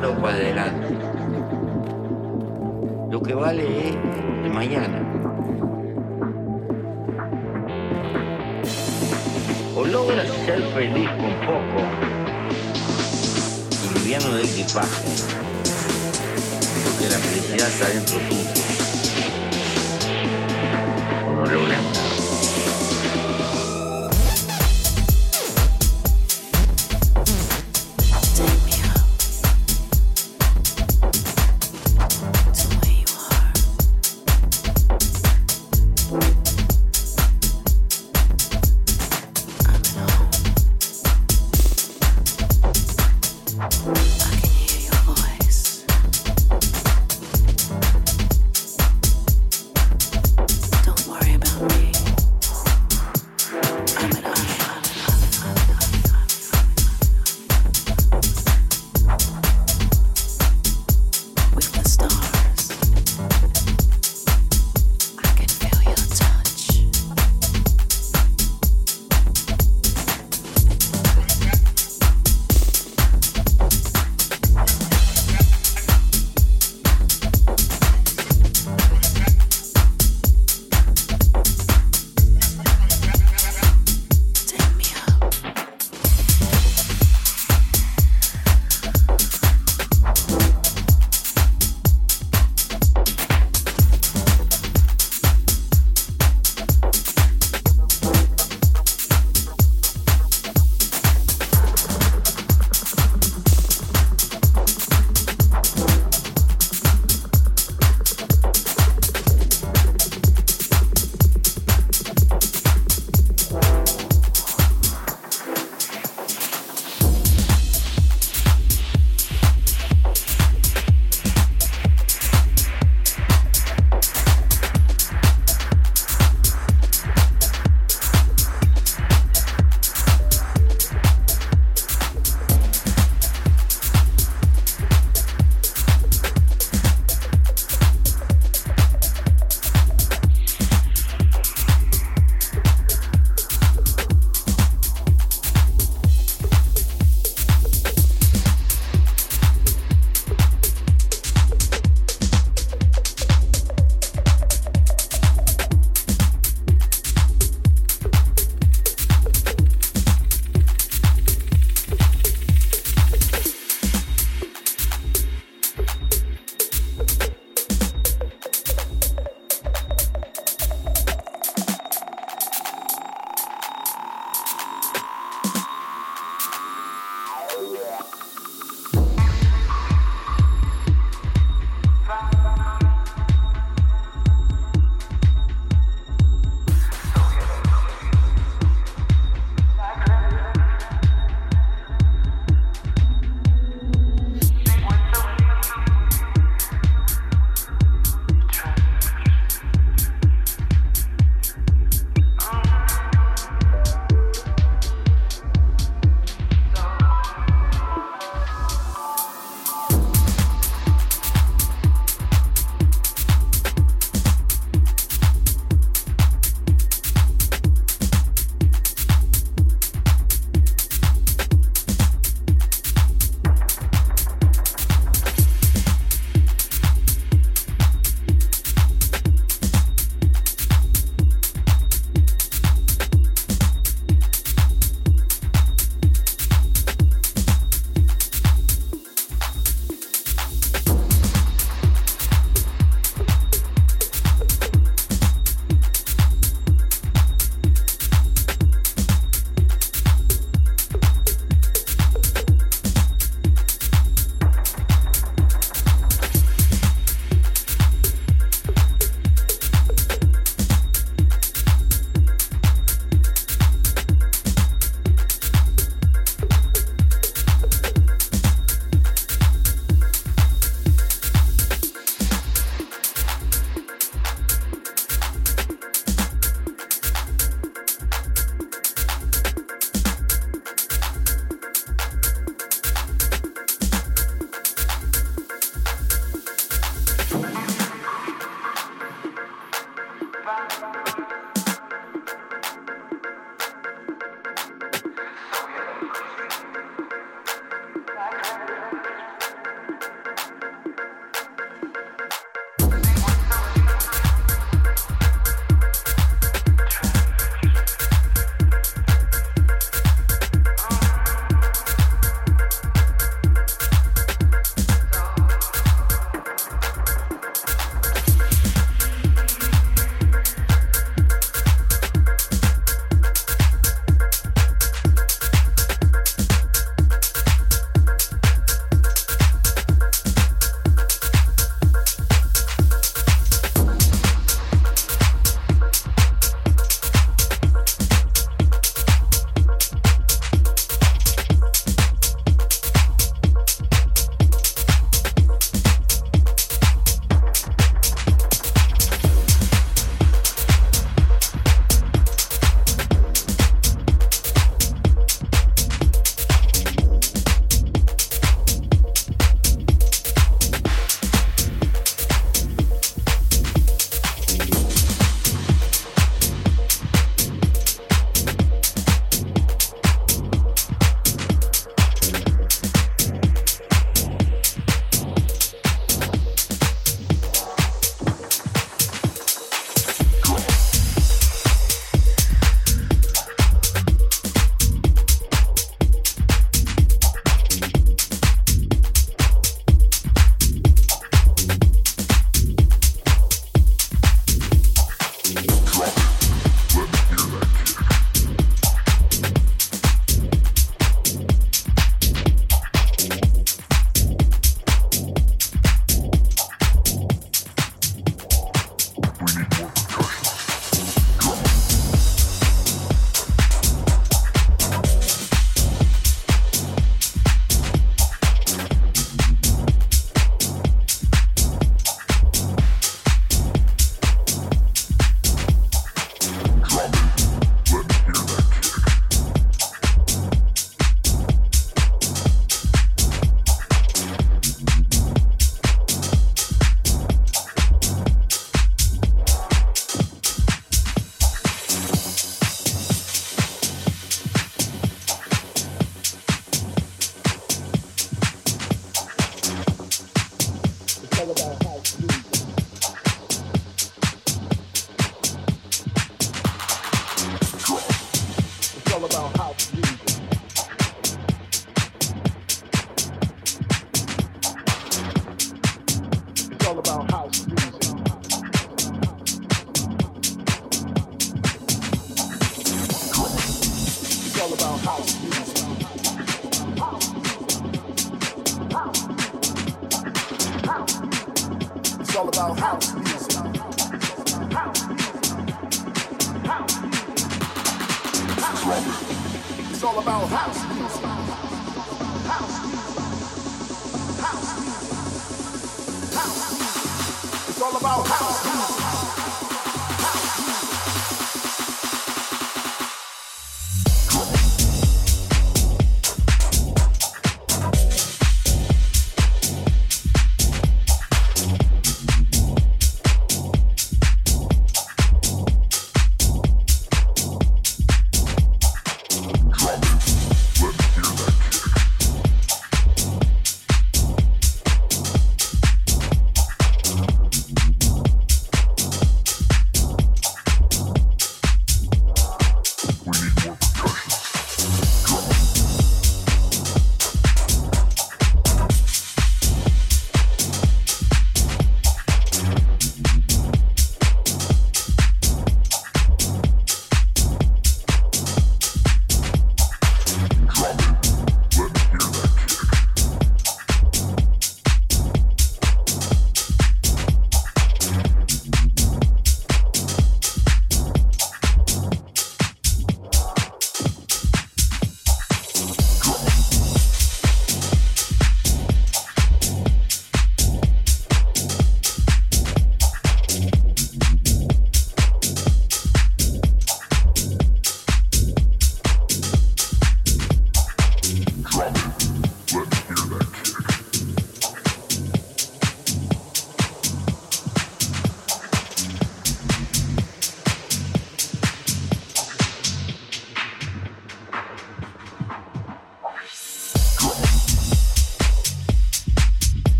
para adelante. Lo que vale es el mañana. O logras ser feliz con poco y liviano de equipaje, porque la felicidad está dentro tuyo.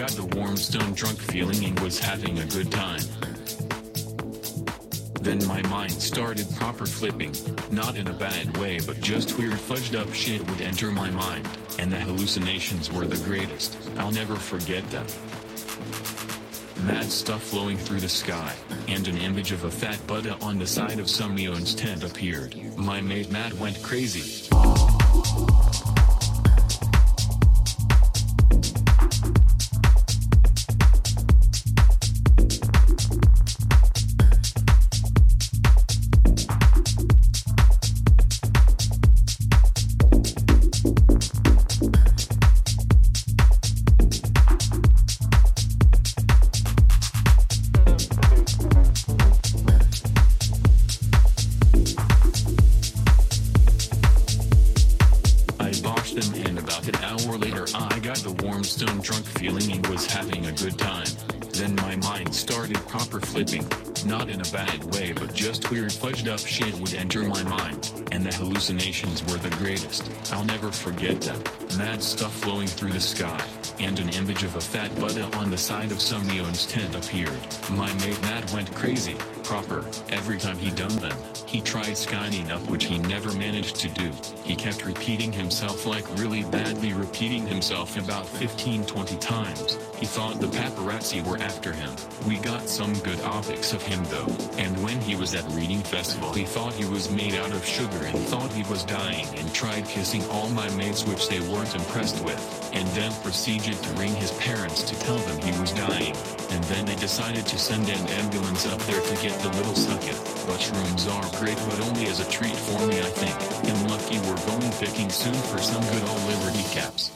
Got the warm stone drunk feeling and was having a good time. Then my mind started proper flipping, not in a bad way but just weird fudged up shit would enter my mind, and the hallucinations were the greatest, I'll never forget them. Mad stuff flowing through the sky, and an image of a fat Buddha on the side of some tent appeared. My mate Matt went crazy. I'll never forget them. Mad stuff flowing through the sky, and an image of a fat Buddha on the side of some neon's tent appeared. My mate Matt went crazy, proper, every time he done them. He tried skying up which he never managed to do. He kept repeating himself like really badly repeating himself about 15-20 times. He thought the paparazzi were after him. We got some good optics of him though, and when he was at reading festival he thought he was made out of sugar and thought he was dying and tried kissing all my mates which they weren't impressed with, and then proceeded to ring his parents to tell them he was dying, and then they decided to send an ambulance up there to get the little sucket. Mushrooms are great but only as a treat for me I think, and lucky we're going picking soon for some good old Liberty caps.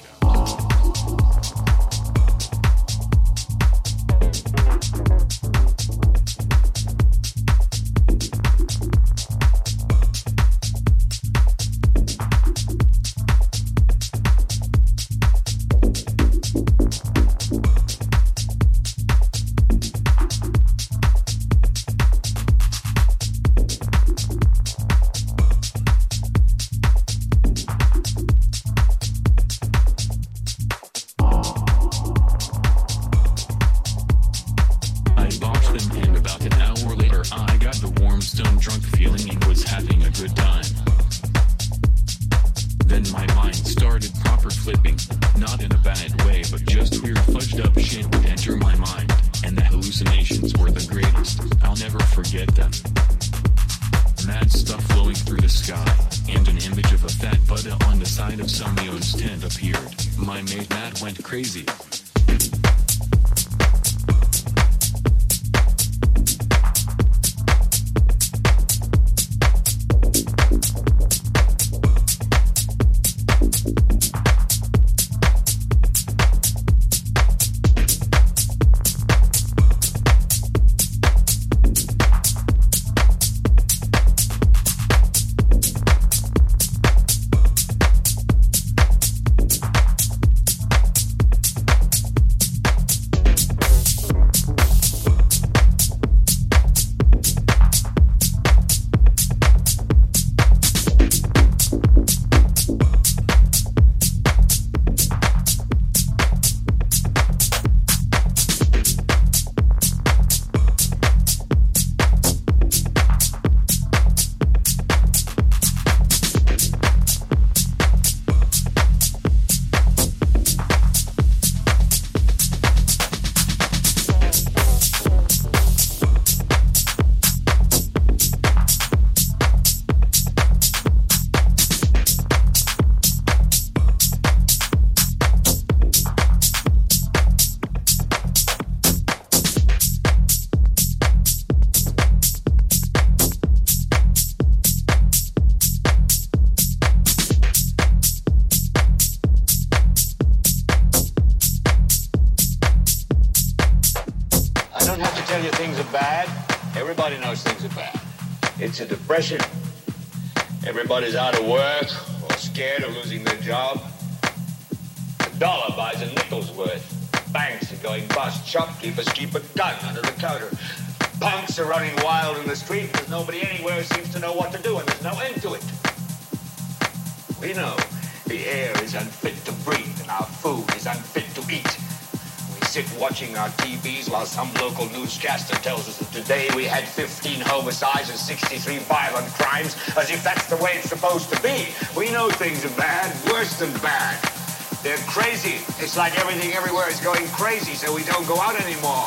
Everybody's out of work or scared of losing their job. A dollar buys a nickel's worth. Banks are going bust. Shopkeepers keep a gun under the counter. Punks are running wild in the street because nobody anywhere seems to know what to do and there's no end to it. We know the air is unfit to breathe. and our food is unfit to eat. Sit watching our TVs while some local newscaster tells us that today we had 15 homicides and 63 violent crimes, as if that's the way it's supposed to be. We know things are bad, worse than bad. They're crazy. It's like everything everywhere is going crazy, so we don't go out anymore.